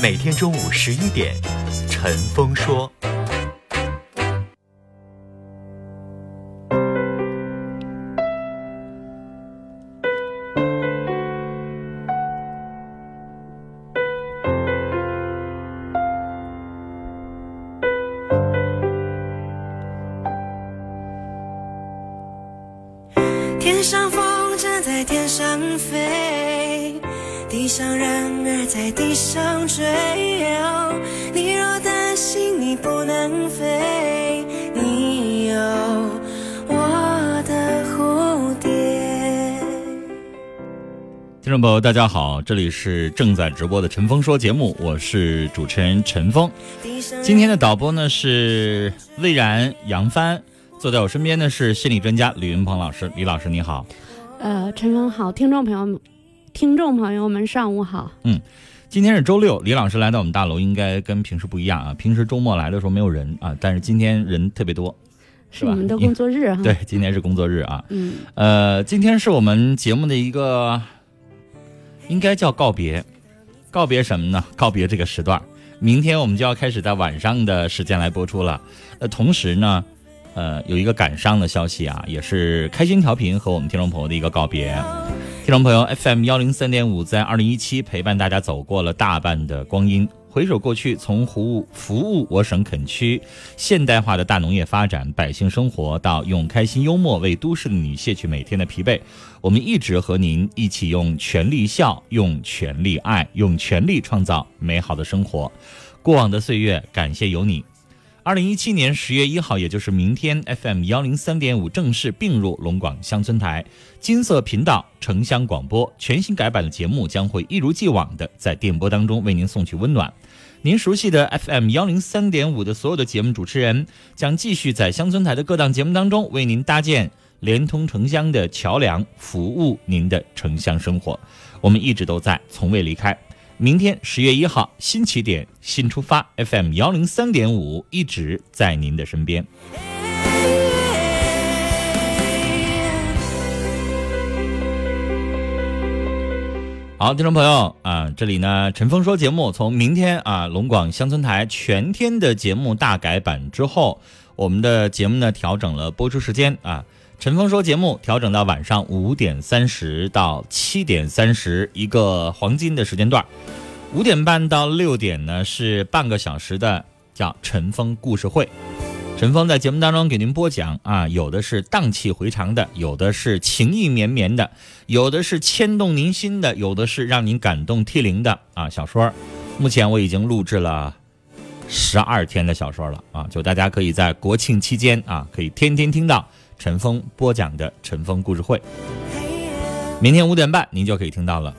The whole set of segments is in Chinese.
每天中午十一点，陈峰说。地上人儿在地上追，你若担心你不能飞，你有我的蝴蝶听众朋友，大家好，这里是正在直播的陈峰说节目，我是主持人陈峰。今天的导播呢是魏然、杨帆，坐在我身边的是心理专家李云鹏老师。李老师你好，呃，陈峰好，听众朋友们，听众朋友们上午好。嗯，今天是周六，李老师来到我们大楼，应该跟平时不一样啊。平时周末来的时候没有人啊，但是今天人特别多，是你们的工作日啊？对，今天是工作日啊。嗯，呃，今天是我们节目的一个。应该叫告别，告别什么呢？告别这个时段。明天我们就要开始在晚上的时间来播出了。呃，同时呢，呃，有一个感伤的消息啊，也是开心调频和我们听众朋友的一个告别。听众朋友，FM 幺零三点五在二零一七陪伴大家走过了大半的光阴。回首过去，从服务服务我省垦区现代化的大农业发展，百姓生活到用开心幽默为都市的你卸去每天的疲惫，我们一直和您一起用全力笑，用全力爱，用全力创造美好的生活。过往的岁月，感谢有你。二零一七年十月一号，也就是明天，FM 幺零三点五正式并入龙广乡村台金色频道城乡广播，全新改版的节目将会一如既往的在电波当中为您送去温暖。您熟悉的 FM 幺零三点五的所有的节目主持人，将继续在乡村台的各档节目当中为您搭建连通城乡的桥梁，服务您的城乡生活。我们一直都在，从未离开。明天十月一号，新起点，新出发，FM 幺零三点五一直在您的身边。好，听众朋友啊，这里呢，陈峰说节目从明天啊，龙广乡村台全天的节目大改版之后，我们的节目呢调整了播出时间啊。陈峰说节目调整到晚上五点三十到七点三十一个黄金的时间段，五点半到六点呢是半个小时的叫陈峰故事会。陈峰在节目当中给您播讲啊，有的是荡气回肠的，有的是情意绵绵的，有的是牵动您心的，有的是让您感动涕零的啊小说。目前我已经录制了十二天的小说了啊，就大家可以在国庆期间啊，可以天天听到。陈峰播讲的陈峰故事会，明天五点半您就可以听到了。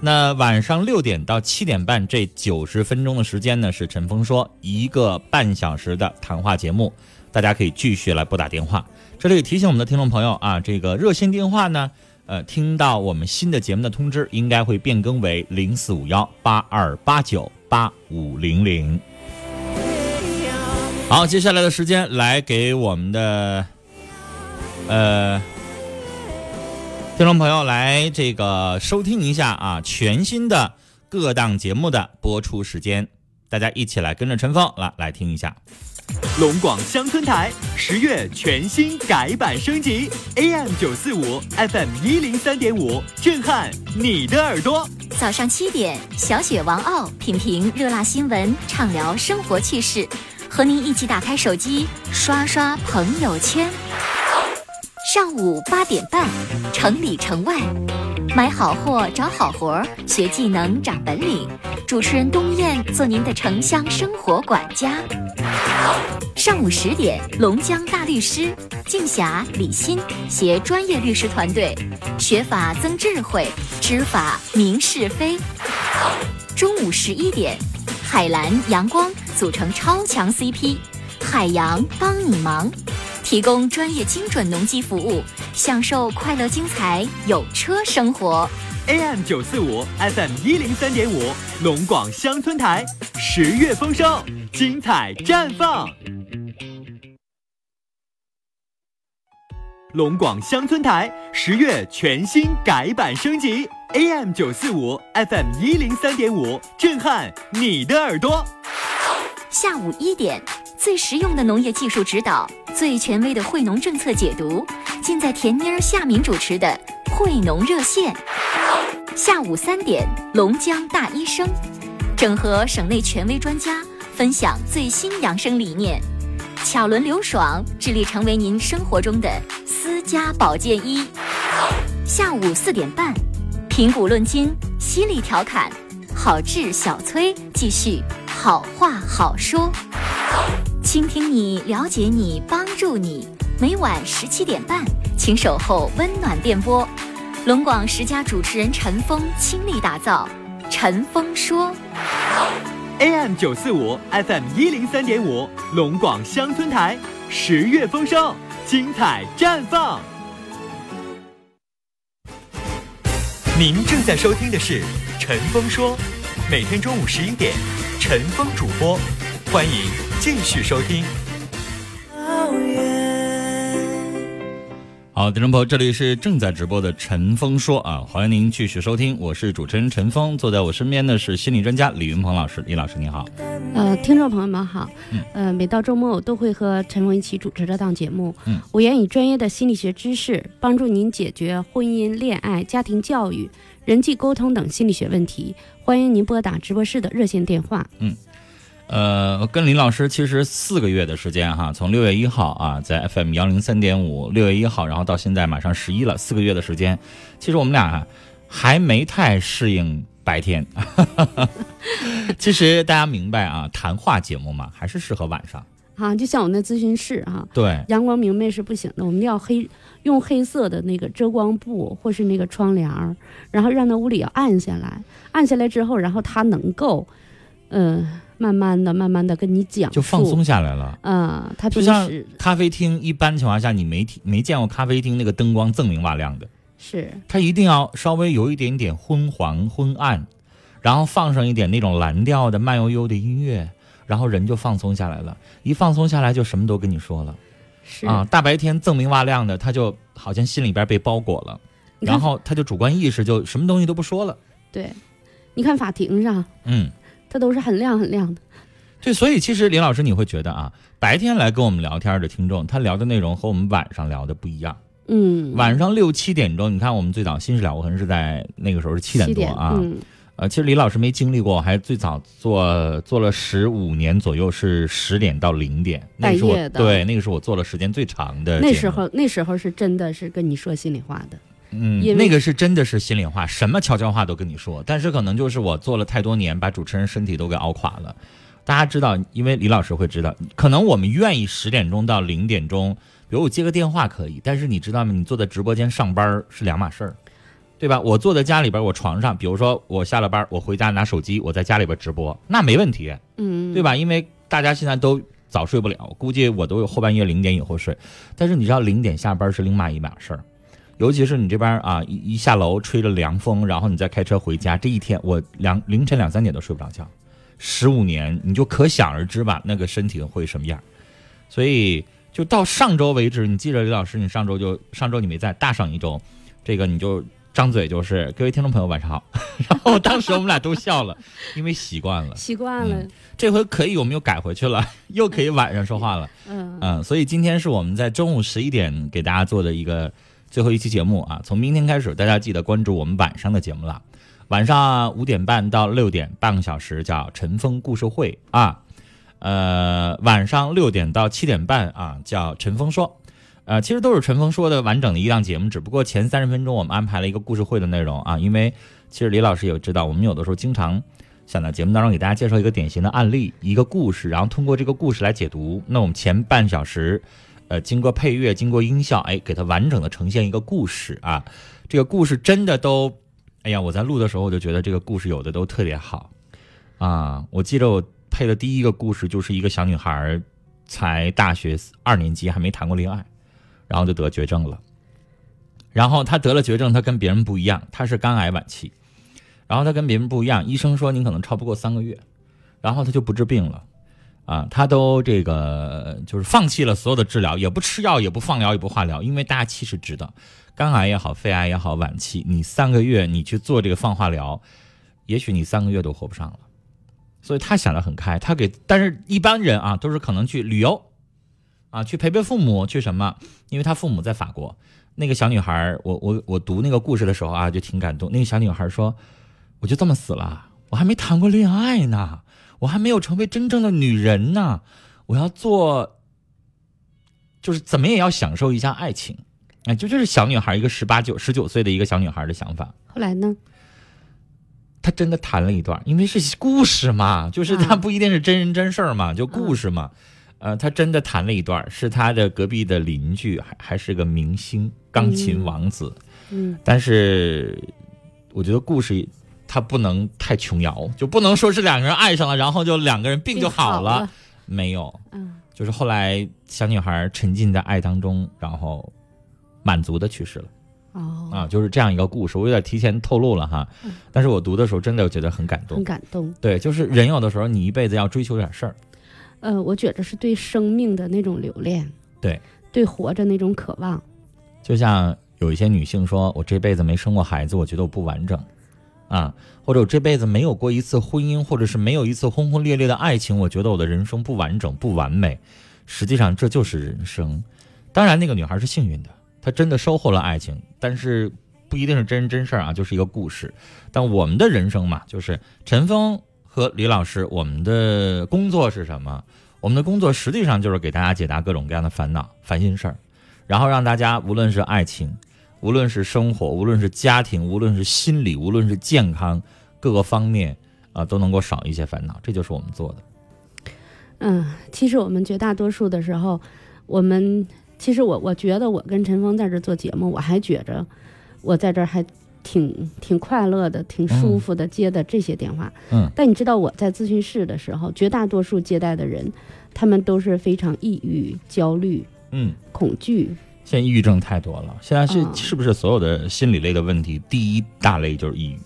那晚上六点到七点半这九十分钟的时间呢，是陈峰说一个半小时的谈话节目，大家可以继续来拨打电话。这里提醒我们的听众朋友啊，这个热线电话呢，呃，听到我们新的节目的通知，应该会变更为零四五幺八二八九八五零零。好，接下来的时间来给我们的。呃，听众朋友，来这个收听一下啊，全新的各档节目的播出时间，大家一起来跟着陈峰来来听一下。龙广乡村台十月全新改版升级，AM 九四五，FM 一零三点五，震撼你的耳朵。早上七点，小雪王傲品评热辣新闻，畅聊生活趣事，和您一起打开手机刷刷朋友圈。上午八点半，城里城外，买好货找好活，学技能长本领。主持人东燕做您的城乡生活管家。上午十点，龙江大律师静霞、李欣携专业律师团队，学法增智慧，知法明是非。中午十一点，海蓝阳光组成超强 CP，海洋帮你忙。提供专业精准农机服务，享受快乐精彩有车生活。AM 九四五，FM 一零三点五，龙广乡村台，十月丰收，精彩绽放。龙广乡村台十月全新改版升级，AM 九四五，FM 一零三点五，震撼你的耳朵。下午一点，最实用的农业技术指导，最权威的惠农政策解读，尽在甜妮儿夏敏主持的惠农热线。下午三点，龙江大医生，整合省内权威专家，分享最新养生理念。巧轮刘爽致力成为您生活中的私家保健医。下午四点半，评古论今，犀利调侃，好志小崔继续好话好说，倾听你，了解你，帮助你。每晚十七点半，请守候温暖电波。龙广十佳主持人陈峰倾力打造《陈峰说》。AM 九四五，FM 一零三点五，龙广乡村台，十月丰收，精彩绽放。您正在收听的是《陈峰说》，每天中午十一点，陈峰主播，欢迎继续收听。好，听众朋友，这里是正在直播的陈峰说啊，欢迎您继续收听，我是主持人陈峰，坐在我身边的是心理专家李云鹏老师，李老师你好。呃，听众朋友们好嗯，呃，每到周末我都会和陈峰一起主持这档节目。嗯，我愿以专业的心理学知识，帮助您解决婚姻、恋爱、家庭教育、人际沟通等心理学问题。欢迎您拨打直播室的热线电话。呃，跟林老师其实四个月的时间哈，从六月一号啊，在 FM 幺零三点五，六月一号，然后到现在马上十一了，四个月的时间，其实我们俩啊还没太适应白天。其实大家明白啊，谈话节目嘛，还是适合晚上。啊，就像我那咨询室哈、对，阳光明媚是不行的，我们要黑用黑色的那个遮光布或是那个窗帘儿，然后让那屋里要暗下来，暗下来之后，然后它能够，嗯、慢慢的、慢慢的跟你讲，就放松下来了。嗯，他平就像咖啡厅，一般情况下你没听没见过咖啡厅那个灯光锃明瓦亮的，是它一定要稍微有一点点昏黄昏暗，然后放上一点那种蓝调的慢悠悠的音乐，然后人就放松下来了。一放松下来，就什么都跟你说了是啊。大白天锃明瓦亮的，他就好像心里边被包裹了，然后他就主观意识就什么东西都不说了。对，你看法庭上，嗯，它都是很亮很亮的，对，所以其实林老师你会觉得啊，白天来跟我们聊天的听众，他聊的内容和我们晚上聊的不一样。嗯，晚上六七点钟，你看我们最早新事了无痕是在那个时候是七点多啊。嗯，呃，其实李老师没经历过，还最早做做了十五年左右，是十点到零点，那个是我半夜的对，那个是我做了时间最长的。那时候那时候是真的是跟你说心里话的，嗯因，那个是真的是心里话，什么悄悄话都跟你说。但是可能就是我做了太多年，把主持人身体都给熬垮了。大家知道，因为李老师会知道，可能我们愿意十点钟到零点钟，比如我接个电话可以，但是你知道吗？你坐在直播间上班是两码事儿，对吧？我坐在家里边，我床上，比如说我下了班，我回家拿手机，我在家里边直播，那没问题，嗯，对吧？因为大家现在都早睡不了，估计我都有后半夜零点以后睡。但是你知道零点下班是另外一码事儿，尤其是你这边啊一一下楼吹着凉风，然后你再开车回家，这一天我两凌晨两三点都睡不着觉。十五年你就可想而知吧，那个身体会什么样。所以就到上周为止，你记着李老师，你上周就上周你没在，大上一周，这个你就张嘴就是各位听众朋友晚上好，然后当时我们俩都笑了，因为习惯了。习惯了，这回可以，我们又改回去了，又可以晚上说话了。嗯嗯，所以今天是我们在中午十一点给大家做的一个最后一期节目啊。从明天开始，大家记得关注我们晚上的节目了。晚上五点半到六点，半个小时叫陈峰故事会啊。呃，晚上六点到七点半啊，叫陈峰说。呃，其实都是陈峰说的完整的一档节目，只不过前三十分钟我们安排了一个故事会的内容啊，因为其实李老师也知道，我们有的时候经常想在节目当中给大家介绍一个典型的案例、一个故事，然后通过这个故事来解读。那我们前半小时，呃，经过配乐、经过音效，哎，给它完整的呈现一个故事啊。这个故事真的都，哎呀，我在录的时候我就觉得这个故事有的都特别好啊。我记得我配的第一个故事就是一个小女孩，才大学二年级，还没谈过恋爱。然后就得绝症了，然后他得了绝症，他跟别人不一样，他是肝癌晚期，然后他跟别人不一样，医生说您可能超不过三个月，然后他就不治病了，啊，他都这个就是放弃了所有的治疗，也不吃药，也不放疗，也不化疗，因为大家其实知道，肝癌也好，肺癌也好，晚期你三个月你去做这个放化疗，也许你三个月都活不上了，所以他想得很开，他给，但是一般人啊都是可能去旅游。啊，去陪陪父母，去什么？因为他父母在法国。那个小女孩，我我我读那个故事的时候啊，就挺感动。那个小女孩说：“我就这么死了，我还没谈过恋爱呢，我还没有成为真正的女人呢，我要做，就是怎么也要享受一下爱情。”哎，就这是小女孩一个十八九、十九岁的一个小女孩的想法。后来呢？她真的谈了一段，因为是故事嘛，就是她不一定是真人真事儿嘛，就故事嘛。呃，她真的谈了一段，是她的隔壁的邻居，还还是个明星钢琴王子。嗯，但是我觉得故事他不能太琼瑶，就不能说是两个人爱上了，然后就两个人病就好了。没有，嗯，就是后来小女孩沉浸在爱当中，然后满足的去世了。哦，啊，就是这样一个故事，我有点提前透露了哈。但是我读的时候真的觉得很感动，很感动。对，就是人有的时候你一辈子要追求点事儿。呃，我觉得是对生命的那种留恋，对，对活着那种渴望。就像有一些女性说：“我这辈子没生过孩子，我觉得我不完整，啊，或者我这辈子没有过一次婚姻，或者是没有一次轰轰烈烈的爱情，我觉得我的人生不完整、不完美。实际上这就是人生。当然，那个女孩是幸运的，她真的收获了爱情，但是不一定是真人真事儿啊，就是一个故事。但我们的人生嘛，就是陈峰。”和李老师，我们的工作是什么？我们的工作实际上就是给大家解答各种各样的烦恼、烦心事儿，然后让大家无论是爱情，无论是生活，无论是家庭，无论是心理，无论是健康，各个方面啊都能够少一些烦恼。这就是我们做的。嗯，其实我们绝大多数的时候，我们其实我我觉得我跟陈峰在这做节目，我还觉着我在这儿还。挺挺快乐的，挺舒服的，接的这些电话。嗯，但你知道我在咨询室的时候，绝大多数接待的人，他们都是非常抑郁、焦虑，嗯，恐惧。现在抑郁症太多了，现在是是不是所有的心理类的问题，第一大类就是抑郁？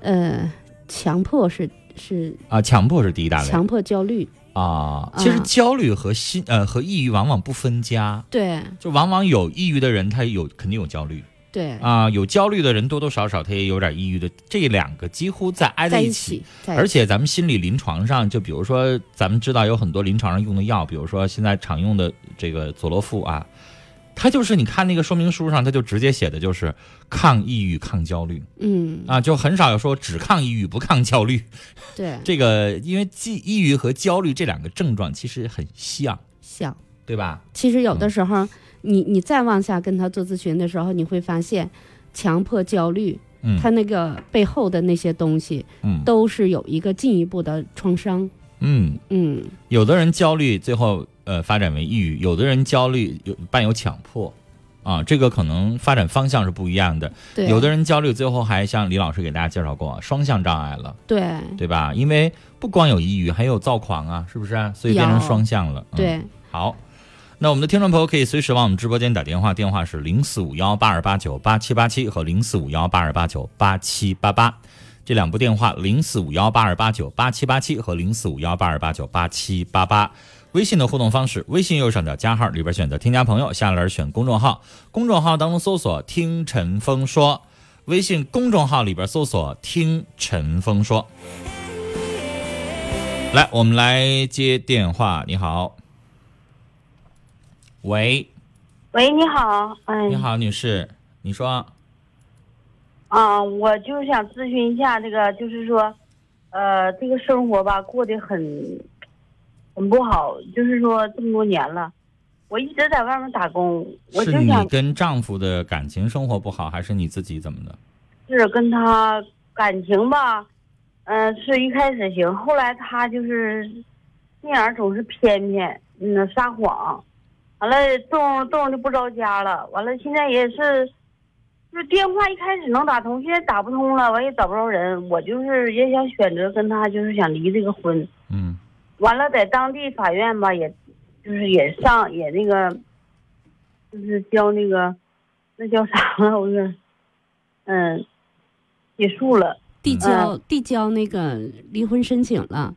呃，强迫是是啊，强迫是第一大类，强迫焦虑啊。其实焦虑和心呃和抑郁往往不分家，对，就往往有抑郁的人，他有肯定有焦虑。对啊，有焦虑的人多多少少他也有点抑郁的，这两个几乎在挨在一起。而且咱们心理临床上，就比如说咱们知道有很多临床上用的药，比如说现在常用的这个佐洛夫啊，它就是你看那个说明书上，他就直接写的就是抗抑郁、抗焦虑。嗯。啊，就很少有说只抗抑郁不抗焦虑。对，这个因为既抑郁和焦虑这两个症状其实很像，像。对吧？其实有的时候。你你再往下跟他做咨询的时候，你会发现，强迫焦虑，嗯，他那个背后的那些东西，嗯，都是有一个进一步的创伤，嗯。嗯，有的人焦虑最后呃发展为抑郁，有的人焦虑有伴有强迫，啊，这个可能发展方向是不一样的，对，有的人焦虑最后还像李老师给大家介绍过双向障碍了，对，对吧？因为不光有抑郁，还有躁狂啊，是不是？所以变成双向了，对，好。那我们的听众朋友可以随时往我们直播间打电话，电话是零四五幺八二八九八七八七和零四五幺八二八九八七八八，这两部电话零四五幺八二八九八七八七和零四五幺八二八九八七八八。微信的互动方式，微信右上角加号里边选择添加朋友，下栏选公众号，公众号当中搜索“听陈峰说”，微信公众号里边搜索“听陈峰说”。来，我们来接电话，你好。喂，喂，你好，哎，你好，女士，你说，啊，我就是想咨询一下这个，就是说，呃，这个生活吧过得很很不好，就是说这么多年了，我一直在外面打工，我是你跟丈夫的感情生活不好，还是你自己怎么的？是跟他感情吧，嗯、是一开始行，后来他就是那样总是偏偏，嗯，撒谎，完了动动就不着家了，完了现在也是，就是电话一开始能打通，现在打不通了，完也找不着人，我就是也想选择跟他就是想离这个婚，嗯完了在当地法院吧，也就是也上也那个，就是交那个，那叫啥了？我说，嗯，结束了递交递交那个离婚申请了。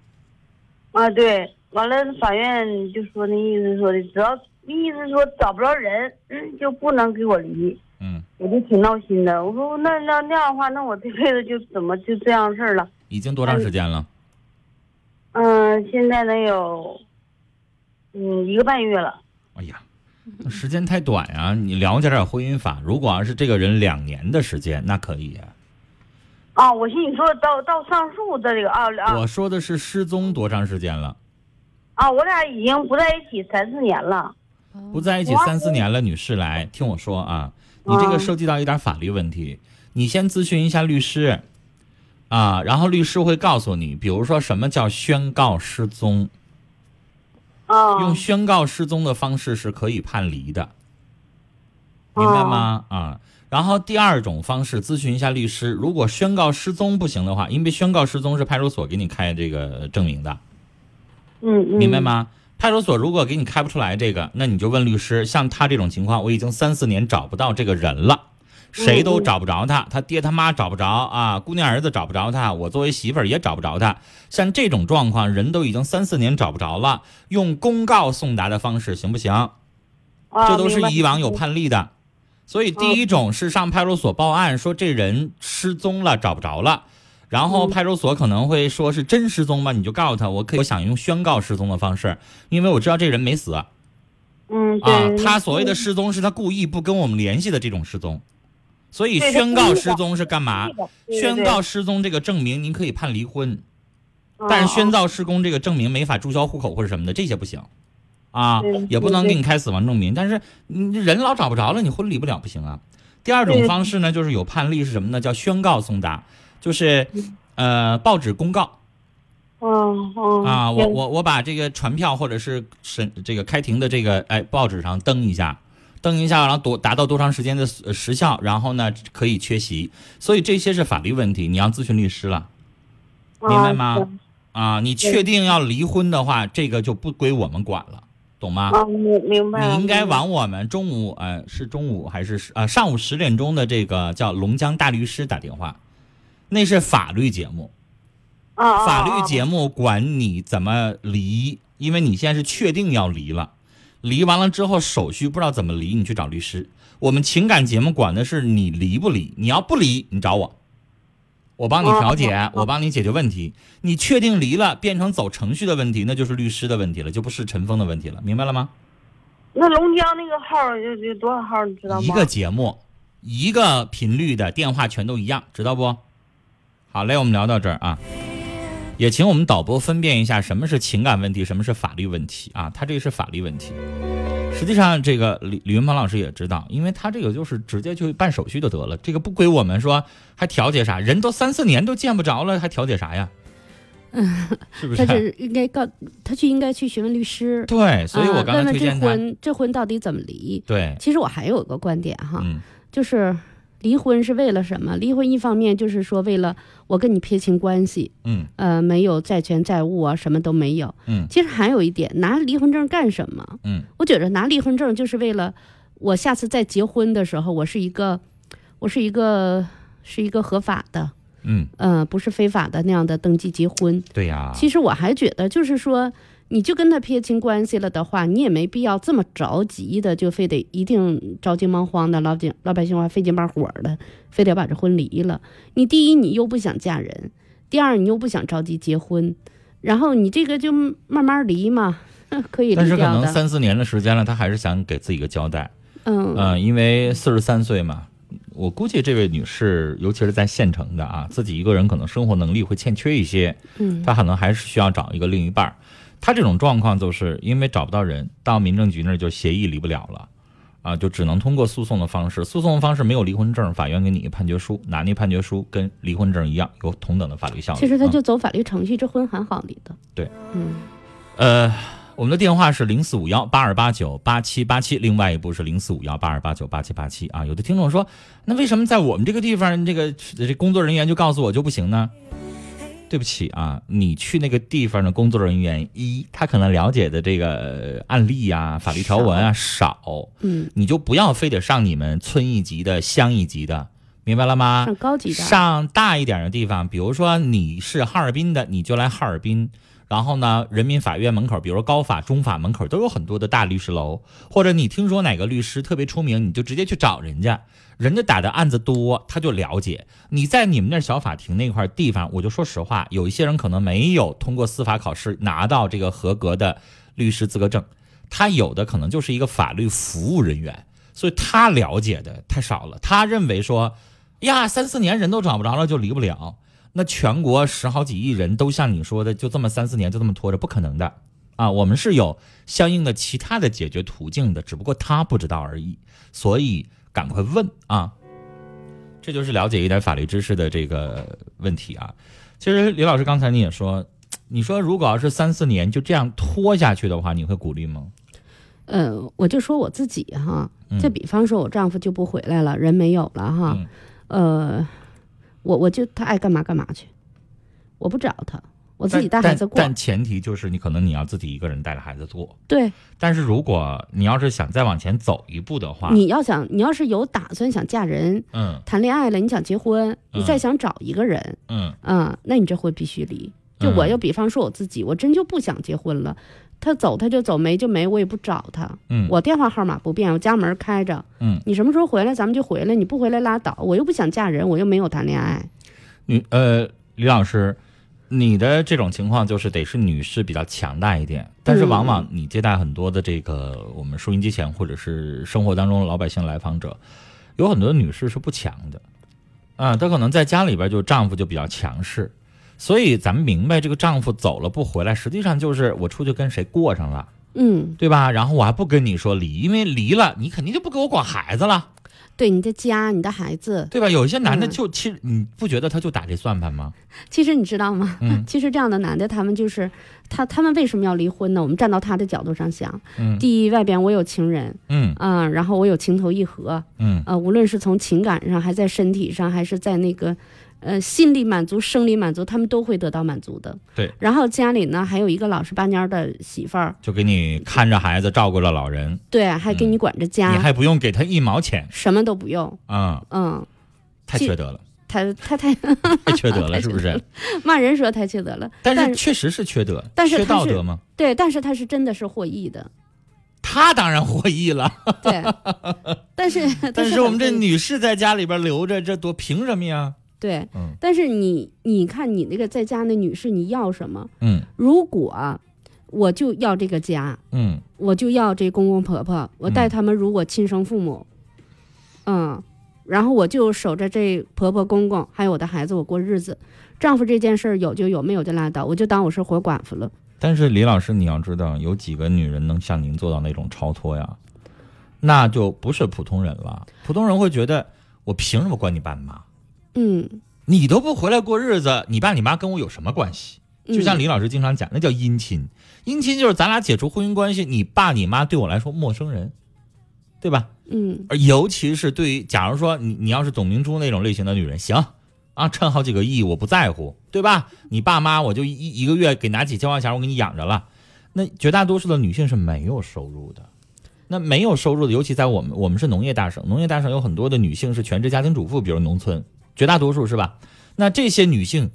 啊，对，完了法院就说那意思说的，只要意思说找不着人，嗯，就不能给我离，嗯，我就挺闹心的。我说那那那样的话，那我这辈子就怎么就这样事儿了？已经多长时间了？嗯，现在能有，嗯，一个半月了。哎呀，时间太短啊！你了解点婚姻法。如果要是这个人两年的时间，那可以。啊，我寻思你说到到上诉的这个啊啊我说的是失踪多长时间了？啊，我俩已经不在一起三四年了。不在一起三四年了，女士来听我说啊，你这个涉及到一点法律问题，你先咨询一下律师，啊，然后律师会告诉你，比如说什么叫宣告失踪，啊，用宣告失踪的方式是可以判离的，明白吗？啊，然后第二种方式咨询一下律师，如果宣告失踪不行的话，因为宣告失踪是派出所给你开这个证明的，嗯嗯，明白？吗？派出所如果给你开不出来这个，那你就问律师。像他这种情况，我已经三四年找不到这个人了，谁都找不着他，他爹他妈找不着啊，姑娘儿子找不着他，我作为媳妇儿也找不着他。像这种状况，人都已经三四年找不着了，用公告送达的方式行不行？啊这都是以往有判例的。所以第一种是上派出所报案说这人失踪了，找不着了。然后派出所可能会说是真失踪吧，你就告诉他，我可以，我想用宣告失踪的方式，因为我知道这人没死啊。他所谓的失踪是他故意不跟我们联系的这种失踪，所以宣告失踪是干嘛？宣告失踪这个证明您可以判离婚，但是宣啊告失踪这个证明没法注销户口或者什么的，这些不行，啊，也不能给你开死亡证明。但是你人老找不着了，你婚离不了不行啊。第二种方式呢，就是有判例是什么呢？叫宣告送达，就是呃报纸公告哦哦啊，我我我把这个传票或者是审这个开庭的这个哎报纸上登一下。登一下，然后多达到多长时间的呃时效，然后呢可以缺席，所以这些是法律问题，你要咨询律师了。明白吗？啊啊，你确定要离婚的话，这个就不归我们管了，懂吗？啊，明明白了。你应该往我们中午呃是中午还是呃上午十点钟的这个叫龙江大律师打电话，那是法律节目，法律啊节目管你怎么离，因为你现在是确定要离了，离完了之后手续不知道怎么离，你去找律师。我们情感节目管的是你离不离，你要不离，你找我，我帮你调解，哦我帮你解决问题。你确定离了，变成走程序的问题，那就是律师的问题了，就不是陈峰的问题了，明白了吗？那龙江那个号有有多少号，你知道吗？一个节目，一个频率的电话全都一样，知道不？好嘞，我们聊到这儿啊，也请我们导播分辨一下什么是情感问题，什么是法律问题啊？他这个是法律问题。实际上，这个李李云鹏老师也知道，因为他这个就是直接去办手续就得了，这个不归我们说还调解啥？人都三四年都见不着了，还调解啥呀？是不是 他是？应该告他去应该去询问律师，对，所以我啊刚才问问这推荐他。婚这婚到底怎么离？对，其实我还有一个观点哈，嗯就是离婚是为了什么？离婚一方面就是说为了我跟你撇清关系，嗯呃，没有债权债务啊，什么都没有。嗯其实还有一点，拿离婚证干什么？嗯我觉着拿离婚证就是为了我下次再结婚的时候，我是一个，我是一个是一个合法的，嗯，呃，不是非法的那样的登记结婚。对呀。其实我还觉得，就是说，你就跟他撇清关系了的话，你也没必要这么着急的，就非得一定着急忙慌的，老百老百姓话费劲巴火的，非得把这婚离了。你第一，你又不想嫁人；第二，你又不想着急结婚，然后你这个就慢慢离嘛，可以但是可能。三四年的时间了，他还是想给自己一个交代。嗯嗯、因为四十三岁嘛，我估计这位女士，尤其是在县城的啊，自己一个人可能生活能力会欠缺一些，嗯她可能还是需要找一个另一半儿。她这种状况就是因为找不到人，到民政局那儿就协议离不了了，啊，就只能通过诉讼的方式。诉讼的方式没有离婚证，法院给你一个判决书，拿那判决书跟离婚证一样，有同等的法律效力。其实他啊就走法律程序，这婚还好离的。对，嗯，呃，我们的电话是零四五幺八二八九八七八七，另外一部是零四五幺八二八九八七八七啊。有的听众说，那为什么在我们这个地方，这个这工作人员就告诉我就不行呢？对不起啊，你去那个地方的工作人员，一他可能了解的这个呃案例啊、法律条文啊少，嗯，你就不要非得上你们村一级的、乡一级的，明白了吗？上高级的，上大一点的地方，比如说你是哈尔滨的，你就来哈尔滨。然后呢，人民法院门口，比如高法、中法门口都有很多的大律师楼，或者你听说哪个律师特别出名，你就直接去找人家，人家打的案子多，他就了解。你在你们那小法庭那块地方，我就说实话，有一些人可能没有通过司法考试拿到这个合格的律师资格证，他有的可能就是一个法律服务人员，所以他了解的太少了。他认为说，呀，三四年人都找不着了，就离不了。那全国十好几亿人都像你说的，就这么三四年就这么拖着，不可能的啊！我们是有相应的其他的解决途径的，只不过他不知道而已。所以赶快问啊！这就是了解一点法律知识的这个问题啊。其实李老师刚才你也说，你说如果要是三四年就这样拖下去的话，你会鼓励吗？呃，我就说我自己哈，嗯就比方说我丈夫就不回来了，人没有了哈，嗯呃，我我就他爱干嘛干嘛去，我不找他，我自己带孩子过。但但前提就是你可能你要自己一个人带着孩子做。对，但是如果你要是想再往前走一步的话，你要想，你要是有打算想嫁人、嗯谈恋爱了，你想结婚，你嗯再想找一个人，嗯嗯，那你这婚必须离。就嗯我就比方说我自己，我真就不想结婚了，他走他就走，没就没，我也不找他。嗯，我电话号码不变，我家门开着。嗯，你什么时候回来，咱们就回来。你不回来拉倒。我又不想嫁人，我又没有谈恋爱。女呃李老师，你的这种情况就是得是女士比较强大一点，但是往往你接待很多的这个我们收音机前或者是生活当中的老百姓来访者，有很多女士是不强的，啊，她可能在家里边就丈夫就比较强势，所以咱们明白这个丈夫走了不回来，实际上就是我出去跟谁过上了。嗯，对吧？然后我还不跟你说离，因为离了你肯定就不给我管孩子了，对你的家，你的孩子，对吧？有一些男的嗯就、其实你不觉得他就打这算盘吗？其实你知道吗？嗯 其实这样的男的，他们就是他，他们为什么要离婚呢？我们站到他的角度上想，嗯第一，外边我有情人，嗯嗯、然后我有情投意合，嗯呃，无论是从情感上，还在身体上，还是在那个，呃，心理满足、生理满足，他们都会得到满足的。对。然后家里呢，还有一个老实巴蔫的媳妇儿，就给你看着孩子，照顾了老人，对，还给你管着家，嗯你还不用给他一毛钱什么都不用。嗯、嗯，太缺德了，他 他太太缺德了，是不是？骂人说太缺德了，但但是确实是缺德，但是缺道德吗？对，但是他是真的是获益的，他当然获益了，对。但是 但是我们这女女士在家里边留着，这多凭什么呀？对，嗯但是你你看你那个在家那女士，你要什么？嗯如果我就要这个家，嗯我就要这公公婆婆，我待他们如我亲生父母，嗯，然后我就守着这婆婆公公还有我的孩子，我过日子。丈夫这件事儿有就有，没有就拉倒，我就当我是活寡妇了。但是李老师，你要知道，有几个女人能像您做到那种超脱呀？那就不是普通人了。普通人会觉得，我凭什么管你爸你妈？嗯，你都不回来过日子，你爸你妈跟我有什么关系？嗯就像李老师经常讲，那叫姻亲。姻亲就是咱俩解除婚姻关系，你爸你妈对我来说陌生人，对吧？嗯而尤其是对于，假如说你你要是董明珠那种类型的女人，行啊，趁好几个亿我不在乎，对吧？你爸妈我就一一个月给拿几千块钱，我给你养着了。那绝大多数的女性是没有收入的，那没有收入的，尤其在我们我们是农业大省，农业大省有很多的女性是全职家庭主妇，比如农村，绝大多数是吧？那这些女性，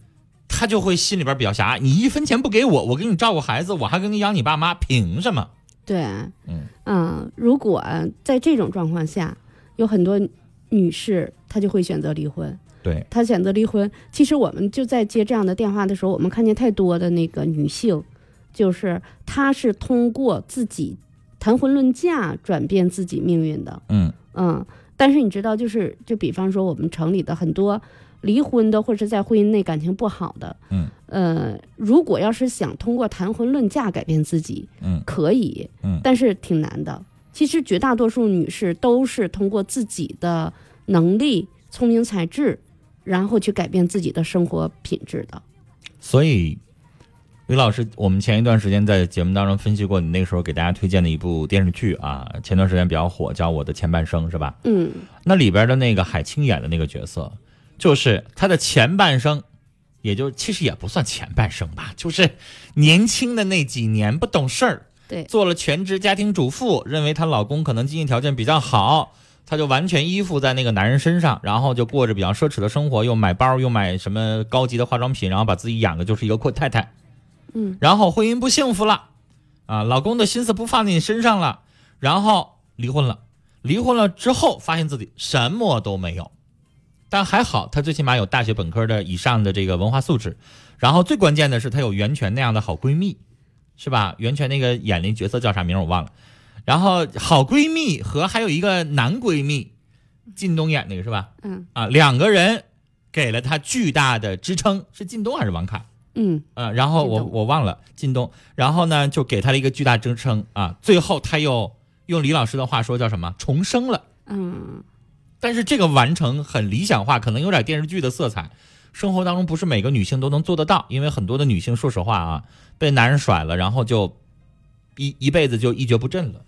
她就会心里边比较狭隘，你一分钱不给我，我给你照顾孩子，我还给你养你爸妈，凭什么？对，嗯嗯，如果在这种状况下，有很多女士她就会选择离婚。对，她选择离婚，其实我们就在接这样的电话的时候，我们看见太多的那个女性，就是她是通过自己谈婚论嫁转变自己命运的。嗯嗯，但是你知道，就是就比方说我们城里的很多离婚的，或者是在婚姻内感情不好的，嗯，呃，如果要是想通过谈婚论嫁改变自己，嗯可以，嗯但是挺难的。其实绝大多数女士都是通过自己的能力、聪明才智，然后去改变自己的生活品质的。所以，于老师，我们前一段时间在节目当中分析过你那个时候给大家推荐的一部电视剧啊，前段时间比较火，叫《我的前半生》，是吧？嗯那里边的那个海清演的那个角色，就是她的前半生，也就其实也不算前半生吧，就是年轻的那几年不懂事儿，对做了全职家庭主妇，认为她老公可能经济条件比较好，她就完全依附在那个男人身上，然后就过着比较奢侈的生活，又买包，又买什么高级的化妆品，然后把自己养的就是一个阔太太。嗯，然后婚姻不幸福了，啊，老公的心思不放在你身上了，然后离婚了。离婚了之后，发现自己什么都没有，但还好，她最起码有大学本科的以上的这个文化素质，然后最关键的是，她有袁泉那样的好闺蜜，是吧？袁泉那个演那角色叫啥名我忘了。然后好闺蜜和还有一个男闺蜜，靳东演那个是吧？嗯啊，两个人给了她巨大的支撑，是靳东还是王凯？嗯。呃，然后我我忘了靳东，然后呢就给他了一个巨大支撑啊，最后他又用李老师的话说叫什么？重生了，嗯，但是这个完成很理想化，可能有点电视剧的色彩，生活当中不是每个女性都能做得到，因为很多的女性说实话啊，被男人甩了，然后就一一辈子就一蹶不振了，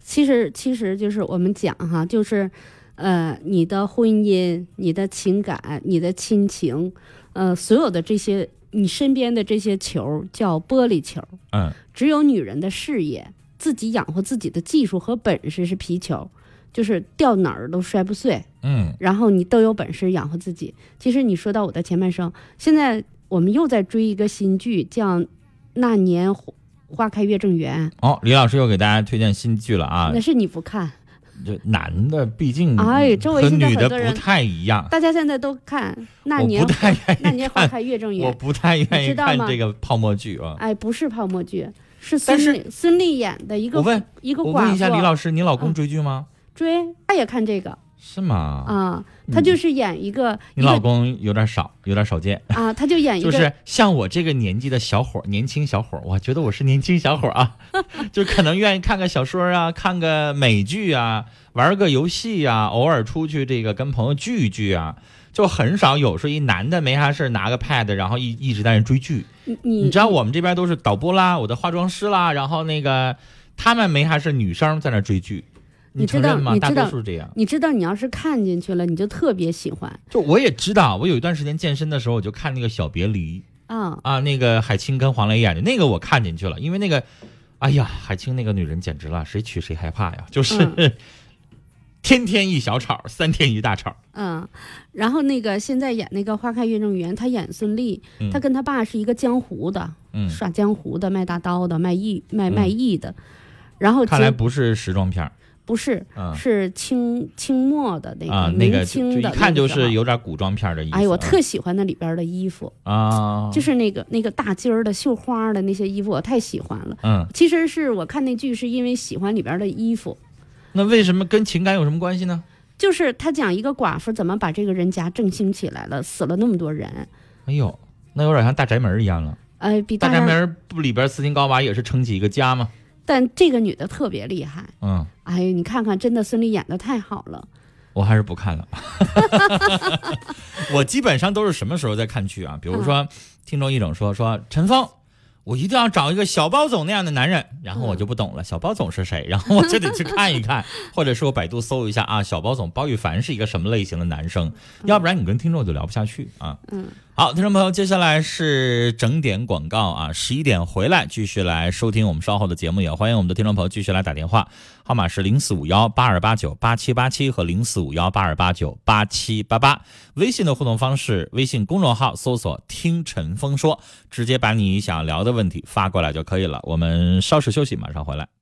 其实其实就是我们讲哈，就是，呃，你的婚姻、你的情感、你的亲情，呃，所有的这些你身边的这些球叫玻璃球，嗯只有女人的事业、自己养活自己的技术和本事是皮球，就是掉哪儿都摔不碎。嗯然后你都有本事养活自己。其实你说到我的前半生，现在我们又在追一个新剧，叫《那年花花开月正圆》，哦，李老师又给大家推荐新剧了啊那，是你不看。这男的毕竟哎周围和现在女的很多人不太一样，大家现在都看那年花看，开月正圆我，不太愿意看这个泡沫剧啊。哎，不是泡沫剧，是孙俪孙俪演的一个我问一个我问一下李老师，你老公嗯追剧吗？追，他也看这个是吗？啊，他就是演一个你老公有点少，有点少见。啊，他就演 一个就是像我这个年纪的小伙儿，年轻小伙儿，我觉得我是年轻小伙儿啊，就可能愿意看个小说啊，看个美剧啊，玩个游戏啊，偶尔出去这个跟朋友聚一聚啊，就很少有说一男的没啥事儿拿个 pad，然后一一直在那追剧。你你你知道我们这边都是导播啦，我的化妆师啦，然后那个他们没啥事，女生在那追剧，你知道？大多数是这样。你知道，你要是看进去了，你就特别喜欢就我也知道，我有一段时间健身的时候，我就看那个《小别离》。啊。啊，那个海清跟黄磊演的那个我看进去了，因为那个，哎呀，海清那个女人简直了，谁娶谁害怕呀？就是、嗯 天天一小吵，三天一大吵。嗯，然后那个现在演那个《花开月正圆》，他演孙俪，嗯他跟他爸是一个江湖的，嗯，耍江湖的，卖大刀的，卖艺卖卖嗯艺的。然后看来不是时装片儿不是，嗯是清清末的那个、啊，那明个就清的，就一看就是。有点古装片的意思。哎呦，我特喜欢那里边的衣服，啊，就是那个那个大襟儿的、绣花的那些衣服，我太喜欢了。嗯，其实是我看那剧是因为喜欢里边的衣服，那为什么跟情感有什么关系呢？就是他讲一个寡妇怎么把这个人家振兴起来了，死了那么多人，哎呦，那有点像大宅门一样了。哎，比大大，宅门不里边斯琴高娃也是撑起一个家吗？但这个女的特别厉害。嗯，哎呀，你看看，真的孙俪演的太好了。我还是不看了。我基本上都是什么时候在看剧啊？比如说，听众一整说说陈峰，我一定要找一个小包总那样的男人，然后我就不懂了，小包总是谁？然后我就得去看一看，或者是我百度搜一下啊，小包总包玉凡是一个什么类型的男生？要不然你跟听众就聊不下去啊。嗯，好，听众朋友，接下来是整点广告啊，十一点回来继续来收听我们稍后的节目，也欢迎我们的听众朋友继续来打电话，号码是零四五幺八二八九八七八七和零四五幺八二八九八七八八。微信的互动方式，微信公众号搜索“听陈峰说”，直接把你想聊的问题发过来就可以了。我们稍事休息，马上回来。